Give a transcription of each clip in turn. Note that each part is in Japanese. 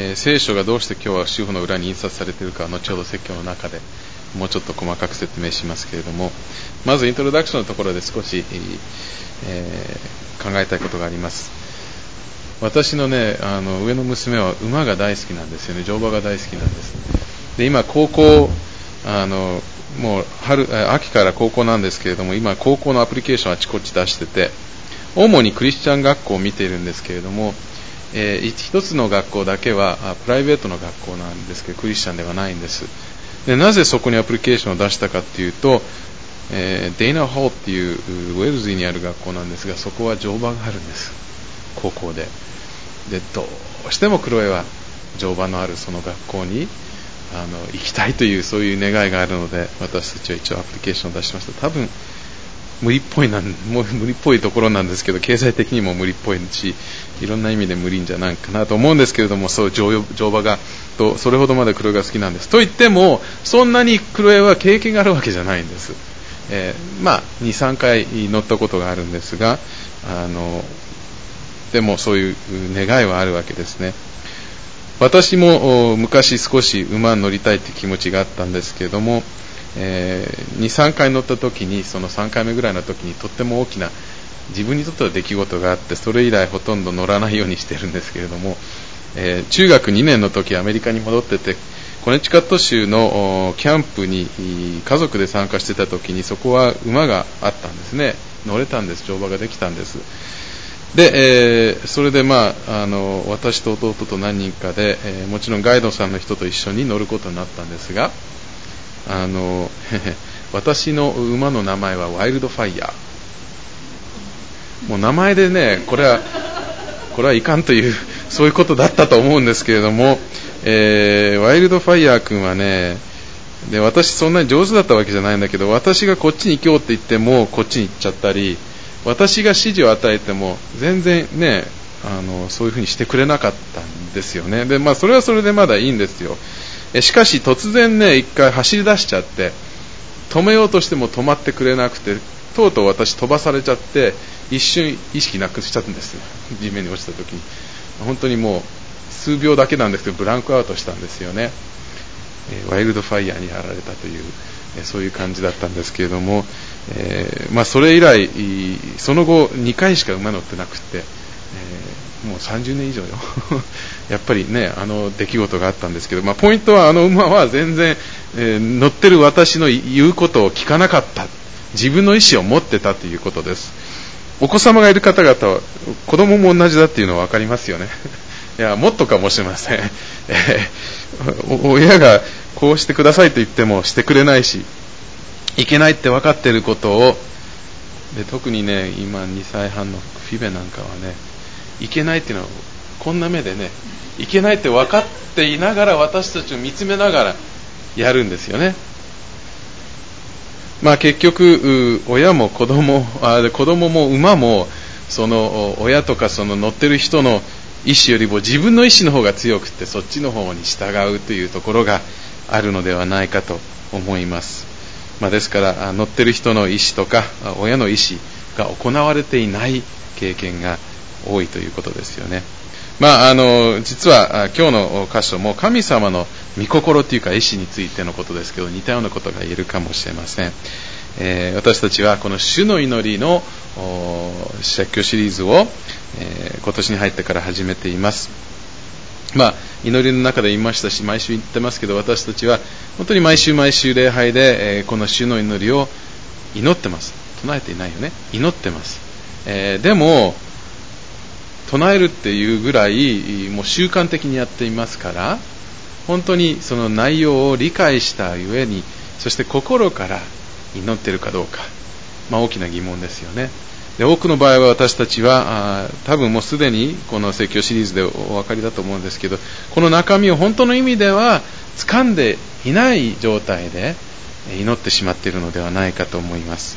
えー、聖書がどうして今日は主婦の裏に印刷されているか後ほど説教の中でもうちょっと細かく説明しますけれどもまずイントロダクションのところで少し、えー、考えたいことがあります。私のねあの上の娘は馬が大好きなんですよね。乗馬が大好きなんです。で今高校あのもう春秋から高校なんですけれども今高校のアプリケーションあちこち出してて主にクリスチャン学校を見ているんですけれどもえー、一つの学校だけはプライベートの学校なんですけどクリスチャンではないんです。でなぜそこにアプリケーションを出したかっていうと、えー、デイナホーっていうウェルズにある学校なんですがそこは乗馬があるんです。高校で。でどうしてもクロエは乗馬のあるその学校にあの行きたいというそういう願いがあるので私たちは一応アプリケーションを出しました。多分無理っぽいなんもう無理っぽいところなんですけど経済的にも無理っぽいしいろんな意味で無理んじゃないかなと思うんですけれどもそう乗馬がとそれほどまでクロエが好きなんです。と言ってもそんなにクロエは経験があるわけじゃないんです、えー、まあ23回乗ったことがあるんですがあのでもそういう願いはあるわけですね。私も昔少し馬に乗りたいって気持ちがあったんですけれどもえー、2、3回乗った時にその3回目ぐらいの時にとっても大きな自分にとっては出来事があってそれ以来ほとんど乗らないようにしてるんですけれども、えー、中学2年の時アメリカに戻っててコネチカット州のキャンプに家族で参加してた時にそこは馬があったんですね。乗れたんです。乗馬ができたんです。で、えー、それで、まあ、あの私と弟と何人かで、えー、もちろんガイドさんの人と一緒に乗ることになったんですがあの私の馬の名前はワイルドファイヤー。もう名前でねこれはこれはいかんというそういうことだったと思うんですけれども、えー、ワイルドファイヤー君はねで私そんなに上手だったわけじゃないんだけど私がこっちに行こうって言ってもこっちに行っちゃったり私が指示を与えても全然ねあのそういうふうにしてくれなかったんですよね。でまあそれはそれでまだいいんですよ。しかし突然ね、一回走り出しちゃって、止めようとしても止まってくれなくて、とうとう私飛ばされちゃって、一瞬意識なくしちゃったんですよ。地面に落ちた時に。本当にもう数秒だけなんですけど、ブランクアウトしたんですよね。えワイルドファイヤーにやられたという、えそういう感じだったんですけれども、えー、まあ、それ以来、その後2回しか馬乗ってなくて、えー、もう30年以上よやっぱりねあの出来事があったんですけど、まあ、ポイントはあの馬は全然、えー、乗ってる私の言うことを聞かなかった。自分の意思を持ってたということです。お子様がいる方々は子供も同じだっていうのは分かりますよね。いやもっとかもしれません、えー、親がこうしてくださいと言ってもしてくれないしいけないって分かっていることをで特にね今2歳半のフィベなんかはねいけないっていうのはこんな目でねいけないって分かっていながら私たちを見つめながらやるんですよねまあ結局親も子供あ子供も馬もその親とかその乗ってる人の意思よりも自分の意思の方が強くてそっちの方に従うというところがあるのではないかと思います、まあ、ですから乗ってる人の意思とか親の意思が行われていない経験が多いということですよね。まあ、あの実は今日の箇所も神様の御心というか意思についてのことですけど似たようなことが言えるかもしれません、えー、私たちはこの主の祈りの説教シリーズを、えー、今年に入ってから始めています。まあ、祈りの中で言いましたし毎週言ってますけど私たちは本当に毎週毎週礼拝で、えー、この主の祈りを祈ってます。唱えていないよね。祈ってます、え、でも唱えるっていうぐらいもう習慣的にやっていますから本当にその内容を理解したゆえにそして心から祈っているかどうか、まあ、大きな疑問ですよね。で多くの場合は私たちはあ多分もうすでにこの説教シリーズでお分かりだと思うんですけどこの中身を本当の意味では掴んでいない状態で祈ってしまっているのではないかと思います。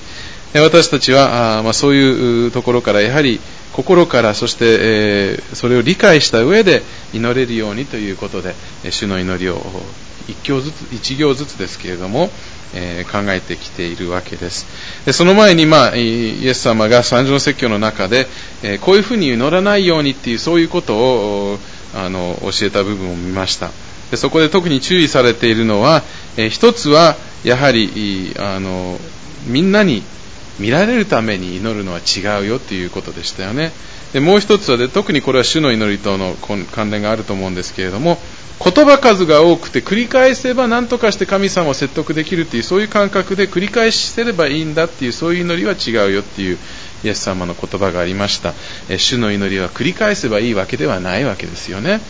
私たちはあ、まあ、そういうところからやはり心からそして、えー、それを理解した上で祈れるようにということでえ主の祈りを一行ずつ一行ずつですけれども、えー、考えてきているわけです。でその前に、まあ、イエス様が三条説教の中で、えー、こういうふうに祈らないようにっていうそういうことをあの教えた部分を見ました。でそこで特に注意されているのは、えー、一つはやはりあのみんなに見られるために祈るのは違うよということでしたよね。でもう一つはで特にこれは主の祈りとの関連があると思うんですけれども言葉数が多くて繰り返せば何とかして神様を説得できるというそういう感覚で繰り返してればいいんだっていうそういう祈りは違うよっていうイエス様の言葉がありました。え主の祈りは繰り返せばいいわけではないわけですよね。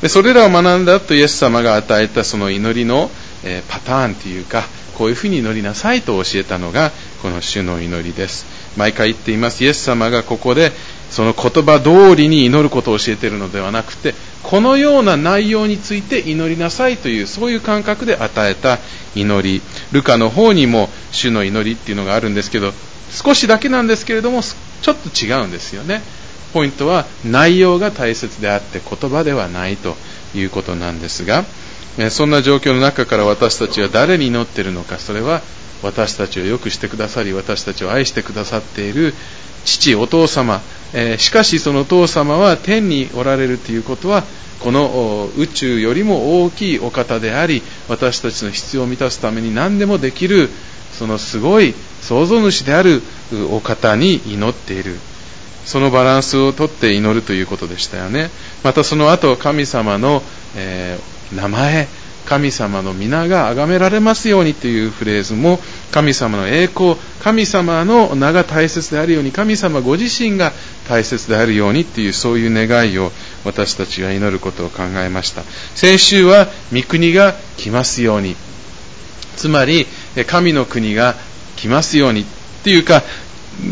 でそれらを学んだとイエス様が与えたその祈りの、えパターンというかこういうふうに祈りなさいと教えたのがこの主の祈りです。毎回言っています。イエス様がここでその言葉通りに祈ることを教えているのではなくてこのような内容について祈りなさいというそういう感覚で与えた祈り。ルカの方にも主の祈りっていうのがあるんですけど少しだけなんですけれどもちょっと違うんですよね。ポイントは内容が大切であって言葉ではないということなんですがそんな状況の中から私たちは誰に祈っているのか。それは私たちをよくしてくださり私たちを愛してくださっている父お父様、え、しかしそのお父様は天におられるということはこの宇宙よりも大きいお方であり私たちの必要を満たすために何でもできるそのすごい創造主であるお方に祈っている。そのバランスをとって祈るということでしたよね。またその後神様の、えー、名前神様の皆が崇められますようにというフレーズも神様の栄光神様の名が大切であるように神様ご自身が大切であるようにというそういう願いを私たちが祈ることを考えました。先週は御国が来ますように。つまり神の国が来ますようにっていうか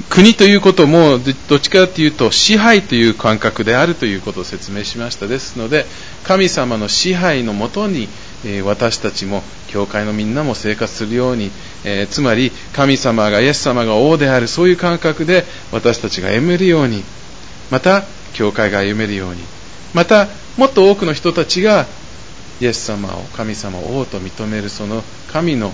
国ということもどっちかというと支配という感覚であるということを説明しましたですので神様の支配のもとに私たちも教会のみんなも生活するように、え、つまり神様がイエス様が王であるそういう感覚で私たちが歩めるようにまた教会が歩めるようにまたもっと多くの人たちがイエス様を神様を王と認めるその神の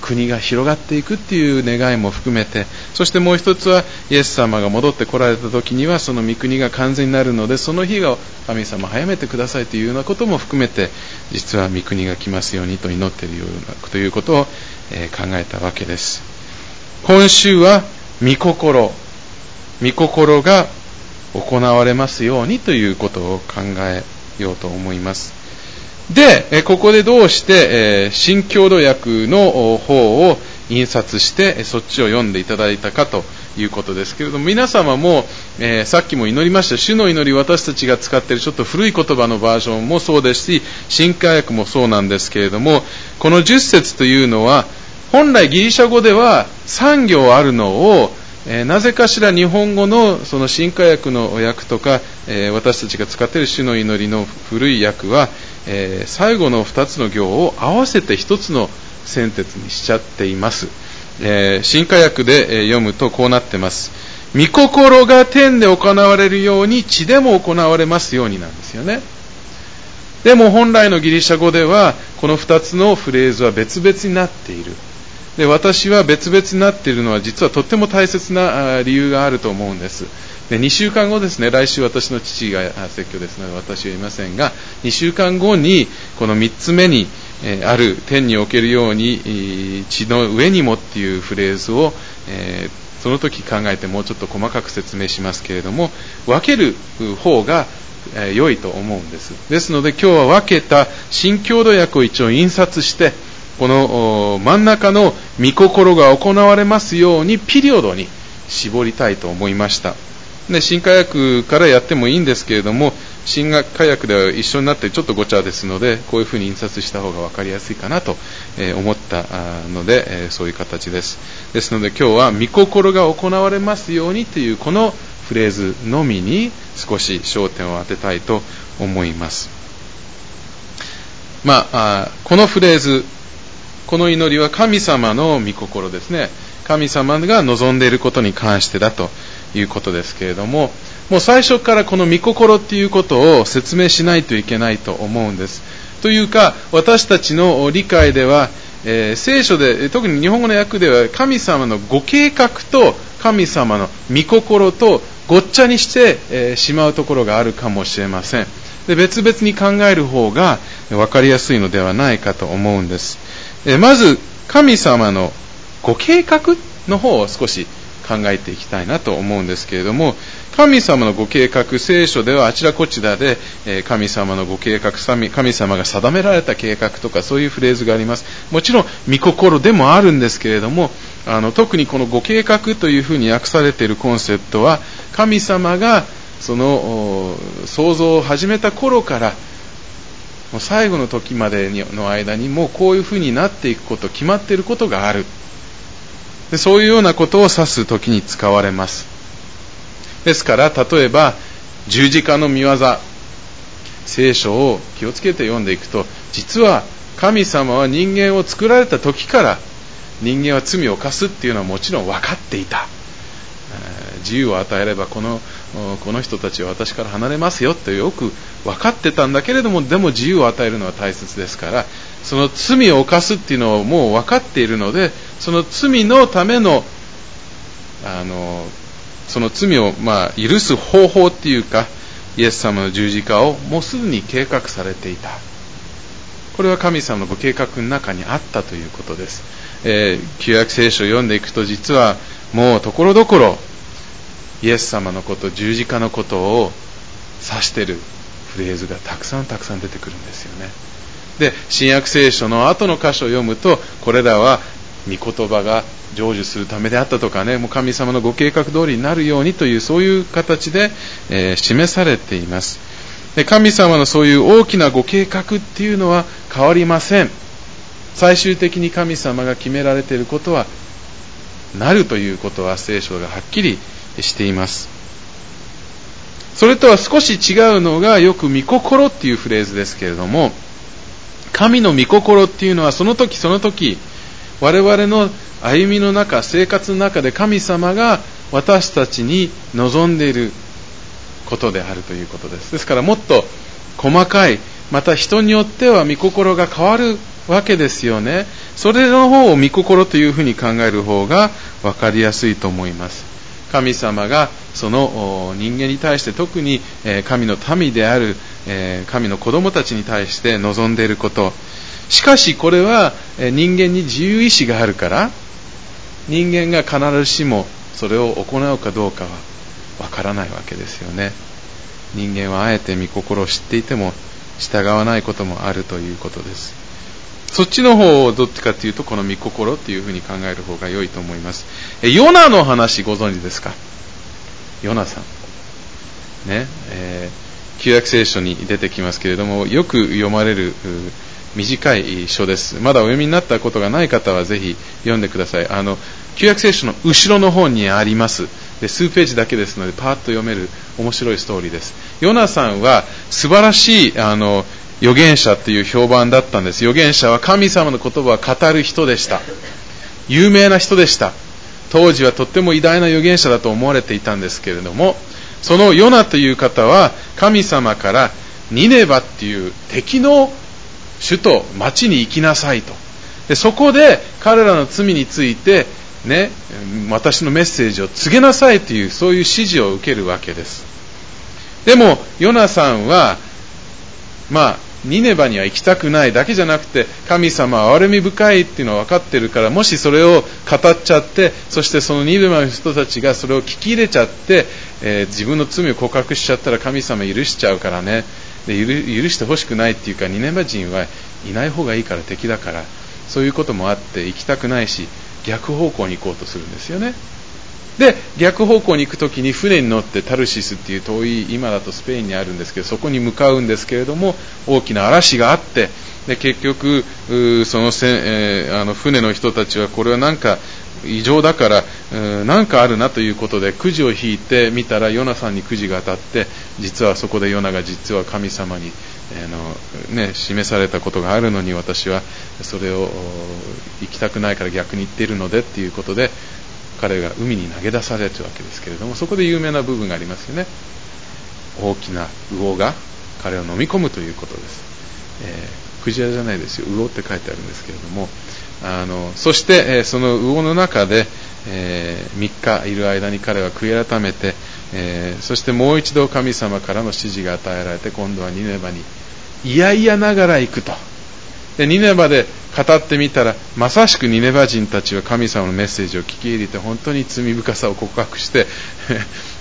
国が広がっていくっていう願いも含めてそしてもう一つはイエス様が戻ってこられた時にはその御国が完全になるのでその日が神様早めてくださいというようなことも含めて実は御国が来ますようにと祈っているようなということを、え考えたわけです。今週は御心御心が行われますようにということを考えようと思います。で、ここでどうして、え新郷土訳の方を印刷して、そっちを読んでいただいたかということですけれども、皆様も、えー、さっきも祈りました、主の祈り、私たちが使っているちょっと古い言葉のバージョンもそうですし、新科訳もそうなんですけれども、この10節というのは、本来ギリシャ語では3行あるのを、えー、なぜかしら日本語のその新科訳の訳とか、えー、私たちが使っている主の祈りの古い訳は、えー、最後の2つの行を合わせて1つの先哲にしちゃっています。えー、新科訳で読むとこうなってます。御心が天で行われるように地でも行われますようになんですよね。でも本来のギリシャ語ではこの2つのフレーズは別々になっている。で私は別々になっているのは実はとっても大切な理由があると思うんです。で2週間後ですね、来週私の父が説教ですので私はいませんが、2週間後にこの3つ目に、えある天におけるように地の上にもっていうフレーズを、えその時考えてもうちょっと細かく説明しますけれども、分ける方がえ良いと思うんです。ですので今日は分けた新郷土訳を一応印刷して、この真ん中の御心が行われますようにピリオドに絞りたいと思いました。で新科学からやってもいいんですけれども、新科学では一緒になってちょっとごちゃですので、こういうふうに印刷した方が分かりやすいかなと思ったので、そういう形です。ですので今日は御心が行われますようにというこのフレーズのみに少し焦点を当てたいと思います。まあ、このフレーズ、この祈りは神様の御心ですね。神様が望んでいることに関してだということですけれども、もう最初からこの御心っていうことを説明しないといけないと思うんです。というか、私たちの理解では、えー、聖書で、特に日本語の訳では、神様のご計画と神様の御心とごっちゃにして、えー、しまうところがあるかもしれません。で別々に考える方が分かりやすいのではないかと思うんです。えー、まず、神様のご計画の方を少し考えていきたいなと思うんですけれども、神様のご計画、聖書ではあちらこちらで、神様のご計画、神様が定められた計画とかそういうフレーズがあります。もちろん、御心でもあるんですけれども、あの特にこのご計画というふうに訳されているコンセプトは、神様がその創造を始めた頃から、もう最後の時までの間にもうこういうふうになっていくこと、決まっていることがある。でそういうようなことを指す時に使われます。ですから、例えば、十字架の見業、聖書を気をつけて読んでいくと、実は神様は人間を作られた時から人間は罪を犯すっていうのはもちろん分かっていた。自由を与えればこのこの人たちは私から離れますよってよく分かってたんだけれどもでも自由を与えるのは大切ですからその罪を犯すっていうのをもう分かっているのでその罪のためのあのその罪を、まあ、許す方法っていうかイエス様の十字架をもうすでに計画されていた。これは神様のご計画の中にあったということです、えー、旧約聖書を読んでいくと実はもうところどころイエス様のこと十字架のことを指しているフレーズがたくさんたくさん出てくるんですよね。で新約聖書の後の箇所を読むとこれらは御言葉が成就するためであったとかねもう神様のご計画通りになるようにというそういう形で、えー、示されています。で神様のそういう大きなご計画っていうのは変わりません。最終的に神様が決められていることはなるということは聖書がはっきりしています。それとは少し違うのがよく御心っていうフレーズですけれども神の御心っていうのはその時その時我々の歩みの中生活の中で神様が私たちに望んでいることであるということです。ですからもっと細かいまた人によっては御心が変わるわけですよね。それの方を御心というふうに考える方が分かりやすいと思います。神様がその人間に対して特に神の民であるえ神の子供たちに対して望んでいること。しかしこれは人間に自由意志があるから人間が必ずしもそれを行うかどうかはわからないわけですよね。人間はあえて御心を知っていても従わないこともあるということです。そっちの方をどっちかというとこの御心というふうに考える方が良いと思います。えヨナの話ご存知ですか？ヨナさん。ね。えー、旧約聖書に出てきますけれどもよく読まれる短い書です。まだお読みになったことがない方はぜひ読んでください。あの、旧約聖書の後ろの方にあります。で数ページだけですので、パーッと読める面白いストーリーです。ヨナさんは素晴らしい、あの、預言者っていう評判だったんです。預言者は神様の言葉を語る人でした。有名な人でした。当時はとっても偉大な預言者だと思われていたんですけれども、そのヨナという方は神様からニネバっていう敵の首都、町に行きなさいと。でそこで彼らの罪について、ね、私のメッセージを告げなさいという、そういう指示を受けるわけです。でも、ヨナさんは、まあ、ニネバには行きたくないだけじゃなくて、神様は憐れみ深いっていうのは分かってるから、もしそれを語っちゃって、そしてそのニネバの人たちがそれを聞き入れちゃって、えー、自分の罪を告白しちゃったら神様許しちゃうからね、で許してほしくないっていうかニネバ人はいない方がいいから敵だから。そういうこともあって行きたくないし逆方向に行こうとするんですよね。で逆方向に行く時に船に乗ってタルシスっていう遠い今だとスペインにあるんですけどそこに向かうんですけれども大きな嵐があってで結局そのせ、えー、あの船の人たちはこれはなんか異常だから何かあるなということでくじを引いてみたらヨナさんにくじが当たって実はそこでヨナが実は神様に、えー、のね、示されたことがあるのに私はそれを行きたくないから逆に言っているのでっていうことで彼が海に投げ出されるわけですけれどもそこで有名な部分がありますよね。大きな魚が彼を飲み込むということです、えークジラじゃないですよ。魚って書いてあるんですけれども。あのそして、え、その魚の中で、えー、3日いる間に彼は悔い改めて、えー、そしてもう一度神様からの指示が与えられて今度はニネバにいやいやながら行くと。でニネバで語ってみたらまさしくニネバ人たちは神様のメッセージを聞き入れて本当に罪深さを告白して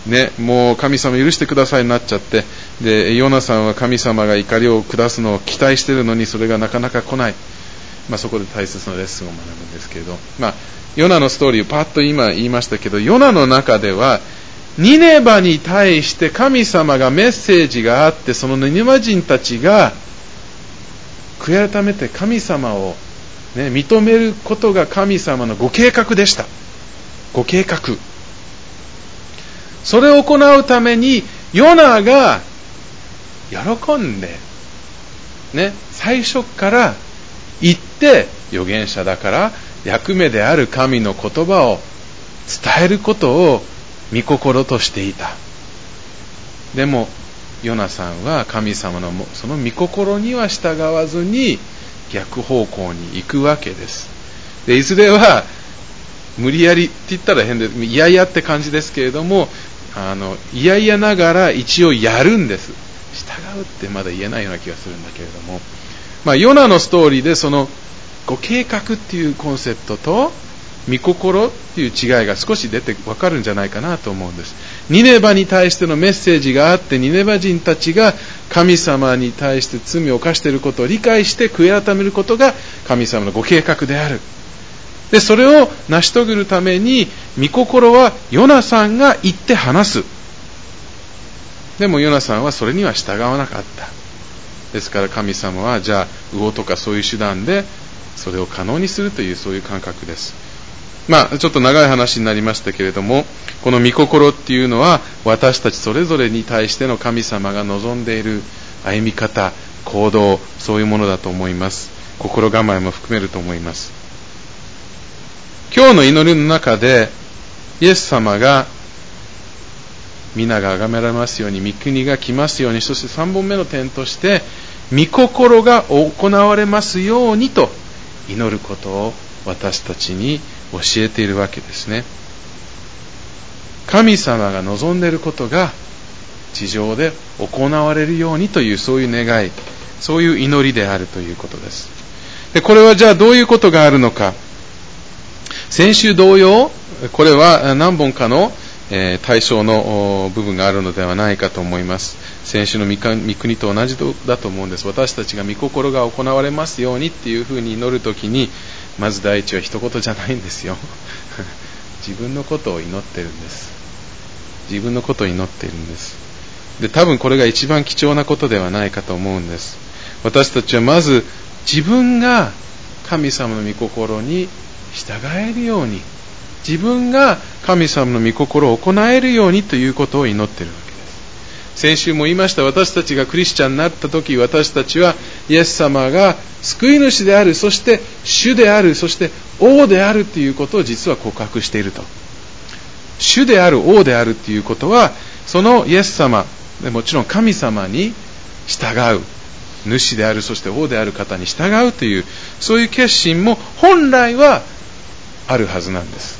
ね、もう神様許してくださいになっちゃってでヨナさんは神様が怒りを下すのを期待しているのにそれがなかなか来ない、まあ、そこで大切なレッスンを学ぶんですけど、まあ、ヨナのストーリーをパッと今言いましたけどヨナの中ではニネバに対して神様がメッセージがあってそのニネバ人たちが悔い改めて神様を、ね、認めることが神様のご計画でした。ご計画。それを行うためにヨナが喜んで、ね、最初から行って預言者だから役目である神の言葉を伝えることを御心としていた。でもヨナさんは神様のその御心には従わずに逆方向に行くわけです。でいずれは無理やりって言ったら変でいやいやって感じですけれどもあのいやいやながら一応やるんです。従うってまだ言えないような気がするんだけれども、まあ、ヨナのストーリーでそのご計画っていうコンセプトと御心っていう違いが少し出てわかるんじゃないかなと思うんです。ニネバに対してのメッセージがあってニネバ人たちが神様に対して罪を犯していることを理解して悔い改めることが神様のご計画である。でそれを成し遂げるために御心はヨナさんが言って話す。でもヨナさんはそれには従わなかった。ですから神様はじゃあ魚とかそういう手段でそれを可能にするというそういう感覚です。まあちょっと長い話になりましたけれどもこの御心っていうのは私たちそれぞれに対しての神様が望んでいる歩み方行動そういうものだと思います。心構えも含めると思います。今日の祈りの中で、イエス様が、皆が崇められますように、御国が来ますように、そして3本目の点として、御心が行われますようにと祈ることを私たちに教えているわけですね。神様が望んでいることが地上で行われるようにというそういう願い、そういう祈りであるということです。でこれはじゃあどういうことがあるのか。先週同様、これは何本かの対象の部分があるのではないかと思います。先週の御国と同じだと思うんです。私たちが御心が行われますようにっていうふうに祈るときに、まず第一は一言じゃないんですよ。自分のことを祈ってるんです。自分のことを祈っているんです。で、多分これが一番貴重なことではないかと思うんです。私たちはまず自分が神様の御心に従えるように。自分が神様の御心を行えるようにということを祈っているわけです。先週も言いました。私たちがクリスチャンになった時私たちはイエス様が救い主であるそして主であるそして王であるということを実は告白していると。主である王であるということはそのイエス様もちろん神様に従う。主であるそして王である方に従うというそういう決心も本来はあるはずなんです。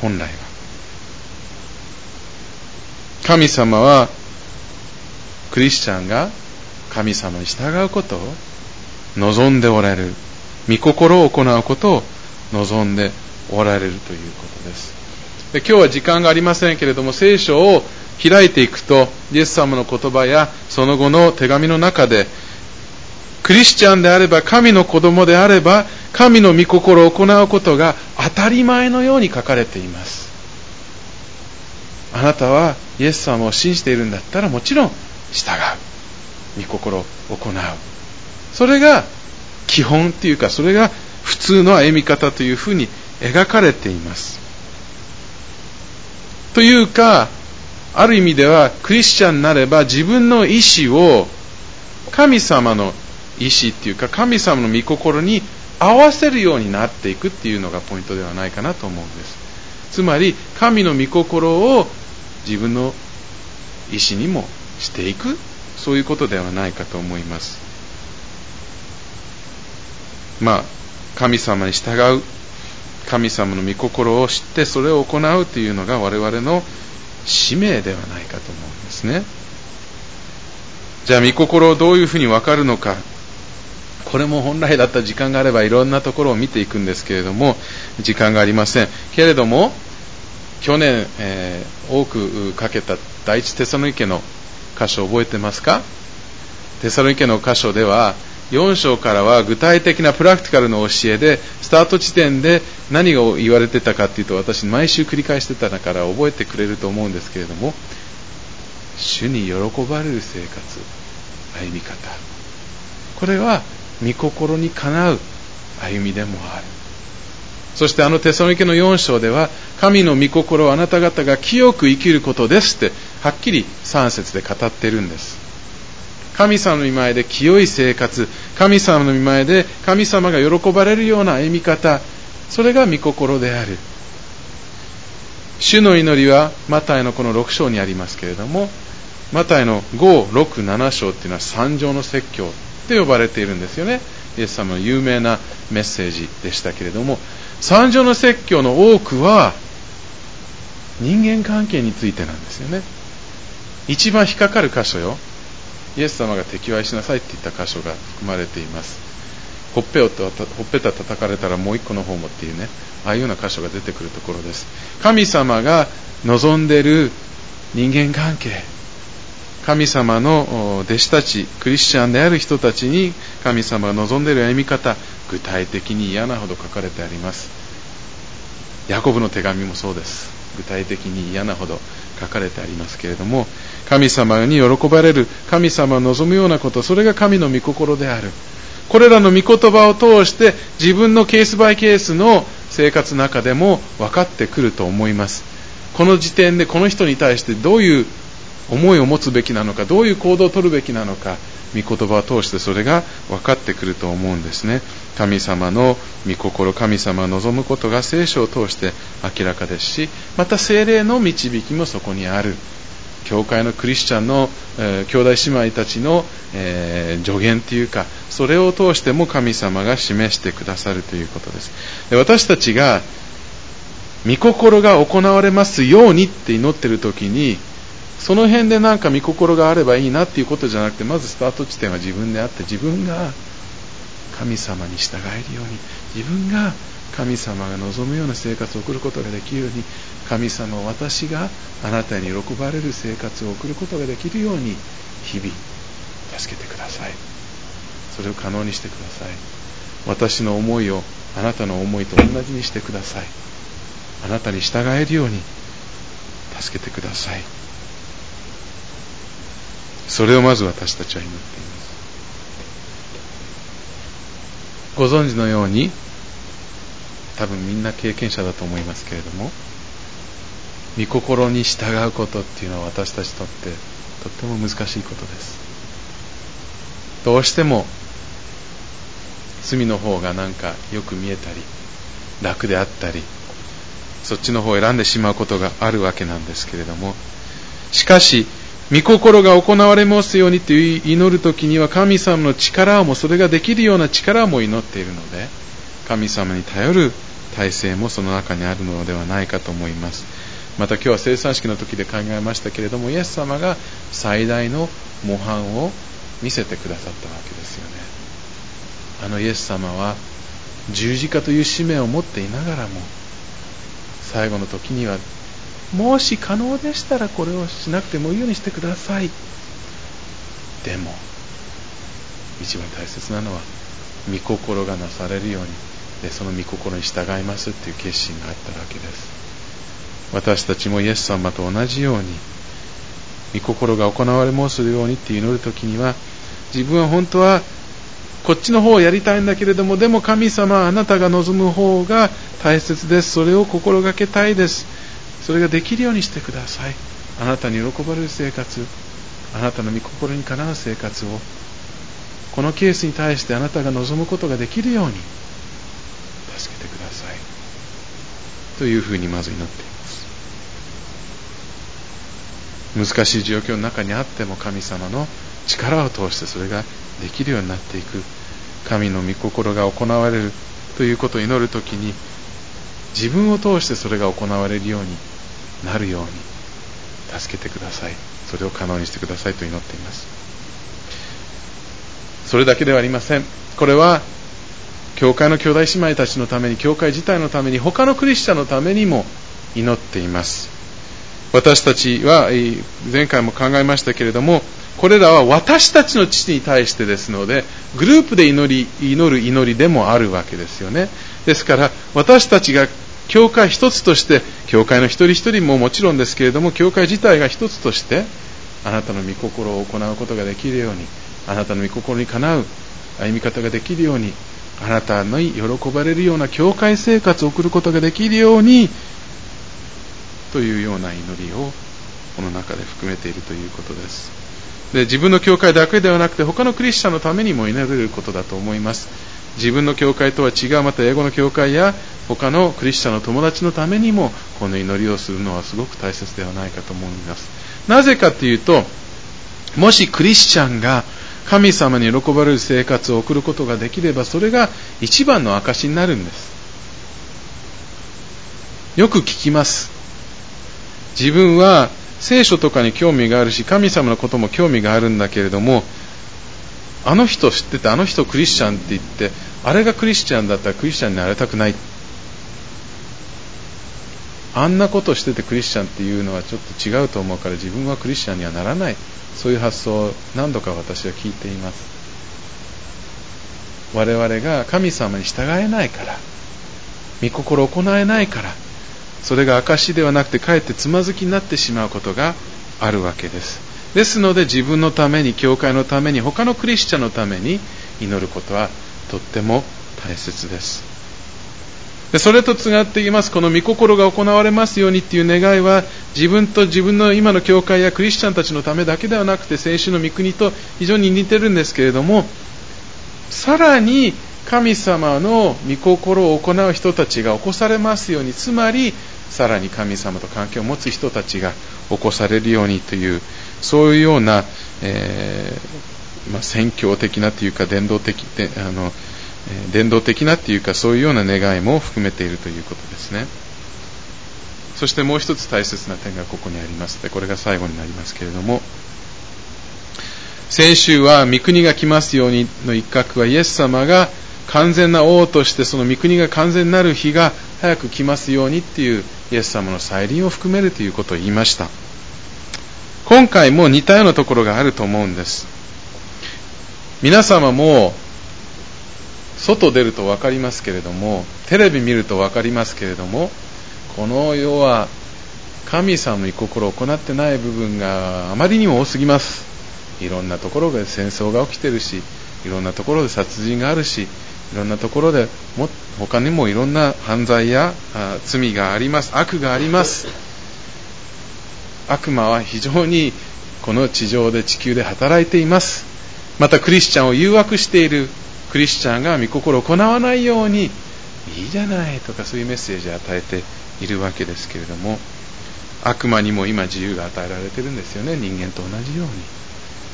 本来は。神様はクリスチャンが神様に従うことを望んでおられる。御心を行うことを望んでおられるということです。で今日は時間がありませんけれども聖書を開いていくとイエス様の言葉やその後の手紙の中でクリスチャンであれば、神の子供であれば、神の御心を行うことが当たり前のように書かれています。あなたはイエス様を信じているんだったらもちろん従う。御心を行う。それが基本っていうか、それが普通の歩み方というふうに描かれています。というか、ある意味ではクリスチャンになれば自分の意思を神様の意志っていうか神様の御心に合わせるようになっていくっていうのがポイントではないかなと思うんですつまり神の御心を自分の意志にもしていくそういうことではないかと思いますまあ、神様に従う、神様の御心を知ってそれを行うというのが我々の使命ではないかと思うんですね。じゃあ御心をどういうふうに分かるのか。これも本来だったら時間があればいろんなところを見ていくんですけれども、時間がありません。けれども、去年、えー、多くかけた第一テサロニケの箇所を覚えてますか？テサロニケの箇所では、4章からは具体的なプラクティカルの教えで、スタート地点で何が言われてたかっていうと、私毎週繰り返してたから覚えてくれると思うんですけれども、主に喜ばれる生活、歩み方。これは、御心にかなう歩みでもある。そしてあのテサロニケの4章では、神の御心をあなた方が清く生きることですって、はっきり3節で語っているんです。神様の見前で清い生活、神様の見前で神様が喜ばれるような歩み方、それが御心である。主の祈りは、マタイのこの6章にありますけれども、マタイの5、6、7章っていうのは三条の説教って呼ばれているんですよね。イエス様の有名なメッセージでしたけれども、三条の説教の多くは人間関係についてなんですよね。一番引っかかる箇所よ。イエス様が敵愛しなさいって言った箇所が含まれています。ほっぺをほっぺた叩かれたらもう一個の方もっていうね、ああいうような箇所が出てくるところです。神様が望んでいる人間関係、神様の弟子たち、クリスチャンである人たちに神様が望んでいる歩み方、具体的に嫌なほど書かれてあります。ヤコブの手紙もそうです。具体的に嫌なほど書かれてありますけれども、神様に喜ばれる、神様を望むようなこと、それが神の御心である。これらの御言葉を通して自分のケースバイケースの生活の中でも分かってくると思います。この時点でこの人に対してどういう思いを持つべきなのか、どういう行動を取るべきなのか、御言葉を通してそれが分かってくると思うんですね。神様の御心、神様を望むことが聖書を通して明らかですし、また精霊の導きもそこにある。教会のクリスチャンの、えー、兄弟姉妹たちの、えー、助言というか、それを通しても神様が示してくださるということです。で私たちが、御心が行われますようにって祈っている時に、その辺でなんか御心があればいいなっていうことじゃなくて、まずスタート地点は自分であって、自分が神様に従えるように、自分が神様が望むような生活を送ることができるように、神様私があなたに喜ばれる生活を送ることができるように、日々、助けてください。それを可能にしてください。私の思いをあなたの思いと同じにしてください。あなたに従えるように助けてください。それをまず私たちは祈っています。ご存知のように多分みんな経験者だと思いますけれども御心に従うことっていうのは私たちにとってとっても難しいことです。どうしても罪の方がなんかよく見えたり楽であったりそっちの方を選んでしまうことがあるわけなんですけれどもしかし御心が行われますようにと祈る時には神様の力もそれができるような力も祈っているので神様に頼る体制もその中にあるのではないかと思います。また今日は生産式の時で考えましたけれどもイエス様が最大の模範を見せてくださったわけですよね。あのイエス様は十字架という使命を持っていながらも最後の時にはもし可能でしたらこれをしなくてもいいようにしてください。でも一番大切なのは御心がなされるようにでその御心に従いますっていう決心があったわけです。私たちもイエス様と同じように御心が行われ申すようにって祈る時には自分は本当はこっちの方をやりたいんだけれどもでも神様あなたが望む方が大切です。それを心がけたいです。それができるようにしてください。あなたに喜ばれる生活あなたの御心にかなう生活をこのケースに対してあなたが望むことができるように助けてください。というふうにまず祈っています。難しい状況の中にあっても神様の力を通してそれができるようになっていく。神の御心が行われるということを祈るときに自分を通してそれが行われるようになるように助けてください。それを可能にしてくださいと祈っています。それだけではありません。これは教会の兄弟姉妹たちのために教会自体のために他のクリスチャンのためにも祈っています。私たちは前回も考えましたけれどもこれらは私たちの父に対してですのでグループで祈り祈る祈りでもあるわけですよね。ですから私たちが教会一つとして教会の一人一人ももちろんですけれども教会自体が一つとしてあなたの御心を行うことができるようにあなたの御心にかなう歩み方ができるようにあなたに喜ばれるような教会生活を送ることができるようにというような祈りをこの中で含めているということです。で自分の教会だけではなくて他のクリスチャンのためにも祈れることだと思います。自分の教会とは違うまた英語の教会や他のクリスチャンの友達のためにもこの祈りをするのはすごく大切ではないかと思います。なぜかというともしクリスチャンが神様に喜ばれる生活を送ることができればそれが一番の証になるんです。よく聞きます。自分は聖書とかに興味があるし神様のことも興味があるんだけれどもあの人知っててあの人クリスチャンって言ってあれがクリスチャンだったらクリスチャンになりたくない。あんなことしててクリスチャンっていうのはちょっと違うと思うから自分はクリスチャンにはならない。そういう発想を何度か私は聞いています。我々が神様に従えないから御心を行えないからそれが証ではなくてかえってつまずきになってしまうことがあるわけです。ですので自分のために教会のために他のクリスチャンのために祈ることはとっても大切です。でそれと違って言います。この御心が行われますようにっていう願いは自分と自分の今の教会やクリスチャンたちのためだけではなくて先週の御国と非常に似てるんですけれどもさらに神様の御心を行う人たちが起こされますようにつまりさらに神様と関係を持つ人たちが起こされるようにというそういうような、えーまあ、宣教的なというか伝道的であのえ伝道的なっていうかそういうような願いも含めているということですね。そしてもう一つ大切な点がここにあります。でこれが最後になりますけれども。先週は御国が来ますようにの一角はイエス様が完全な王としてその御国が完全になる日が早く来ますようにっていうイエス様の再臨を含めるということを言いました。今回も似たようなところがあると思うんです。皆様も外出ると分かりますけれどもテレビ見ると分かりますけれどもこの世は神様の御心を行ってない部分があまりにも多すぎます。いろんなところで戦争が起きてるしいろんなところで殺人があるしいろんなところでも他にもいろんな犯罪や罪があります。悪があります。悪魔は非常にこの地上で地球で働いています。またクリスチャンを誘惑しているクリスチャンが御心を行わないようにいいじゃないとかそういうメッセージを与えているわけですけれども悪魔にも今自由が与えられてるんですよね人間と同じように。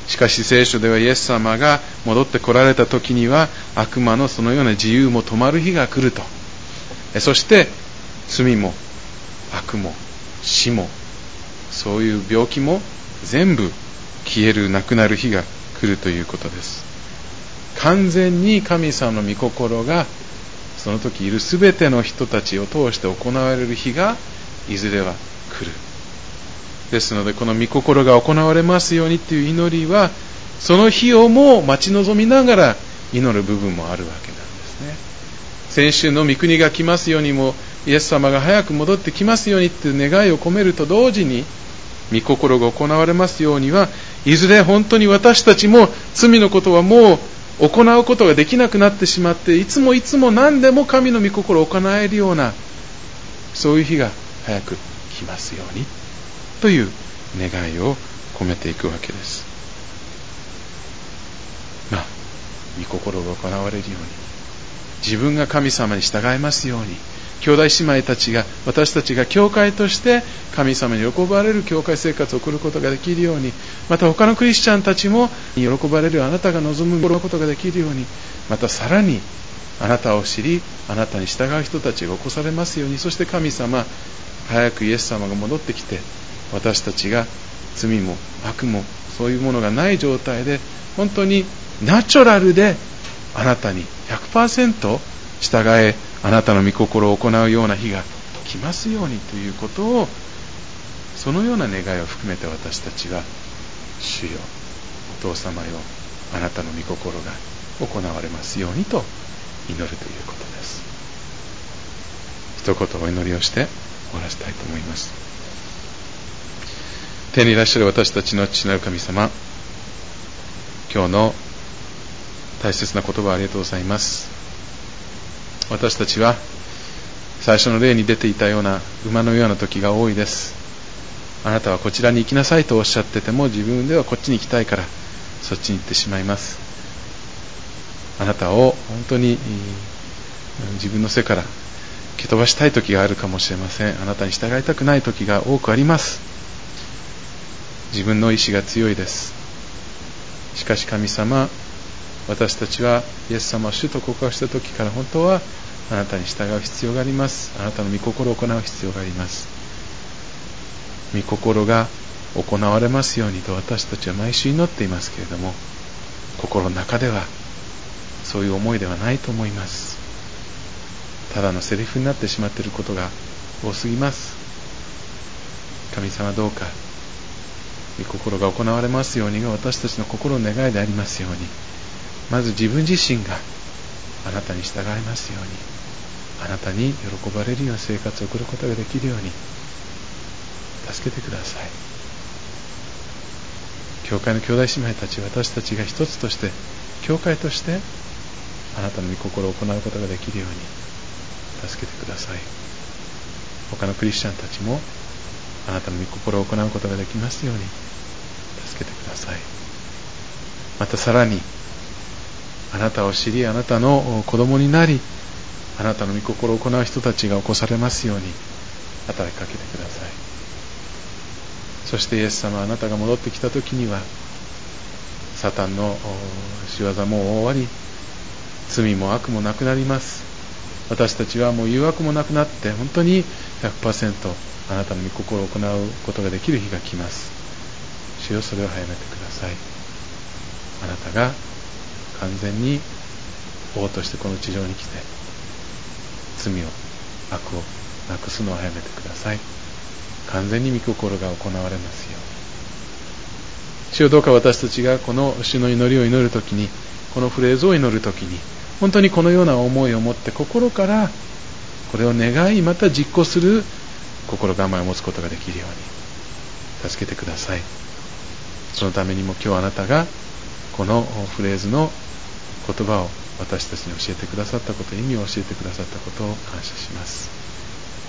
しかし聖書ではイエス様が戻ってこられた時には悪魔のそのような自由も止まる日が来ると。そして罪も悪も死もそういう病気も全部消えるなくなる日が来るということです。完全に神様の御心がその時いる全ての人たちを通して行われる日がいずれは来る。ですのでこの御心が行われますようにっていう祈りはその日をも待ち望みながら祈る部分もあるわけなんですね。先週の御国が来ますようにもイエス様が早く戻ってきますようにっていう願いを込めると同時に御心が行われますようにはいずれ本当に私たちも罪のことはもう行うことができなくなってしまっていつもいつも何でも神の御心を行えるようなそういう日が早く来ますようにという願いを込めていくわけです。まあ御心が行われるように自分が神様に従いますように兄弟姉妹たちが私たちが教会として神様に喜ばれる教会生活を送ることができるようにまた他のクリスチャンたちも喜ばれるあなたが望むことができるようにまたさらにあなたを知りあなたに従う人たちが起こされますようにそして神様早くイエス様が戻ってきて私たちが罪も悪もそういうものがない状態で本当にナチュラルであなたに100%従えあなたの御心を行うような日が来ますようにということをそのような願いを含めて私たちは主よ。お父様よあなたの御心が行われますようにと祈るということです。一言お祈りをして終わらせたいと思います。天にいらっしゃる私たちの父なる神様今日の大切な言葉ありがとうございます。私たちは最初の例に出ていたような馬のような時が多いです。あなたはこちらに行きなさいとおっしゃってても自分ではこっちに行きたいからそっちに行ってしまいます。あなたを本当に自分の背から蹴飛ばしたい時があるかもしれません。あなたに従いたくない時が多くあります。自分の意志が強いです。しかし神様私たちはイエス様を主と告白した時から本当はあなたに従う必要があります。あなたの御心を行う必要があります。御心が行われますようにと私たちは毎週祈っていますけれども心の中ではそういう思いではないと思います。ただのセリフになってしまっていることが多すぎます。神様どうか御心が行われますようにが私たちの心の願いでありますように。まず自分自身があなたに従いますようにあなたに喜ばれるような生活を送ることができるように助けてください。教会の兄弟姉妹たち私たちが一つとして教会としてあなたの御心を行うことができるように助けてください。他のクリスチャンたちもあなたの御心を行うことができますように助けてください。またさらにあなたを知りあなたの子供になりあなたの御心を行う人たちが起こされますように働きかけてください。そしてイエス様あなたが戻ってきた時にはサタンの仕業も終わり罪も悪もなくなります。私たちはもう誘惑もなくなって本当に100%あなたの御心を行うことができる日が来ます。主よそれを早めてください。あなたが完全に王としてこの地上に来て罪を悪をなくすのを早めてください。完全に御心が行われますように。主よどうか私たちがこの主の祈りを祈るときにこのフレーズを祈るときに本当にこのような思いを持って心からこれを願いまた実行する心構えを持つことができるように助けてください。そのためにも今日あなたがこのフレーズの言葉を私たちに教えてくださったこと意味を教えてくださったことを感謝します。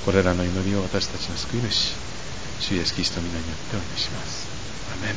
これらの祈りを私たちの救い主主イエスキリスト皆によってお祈りします。アメン。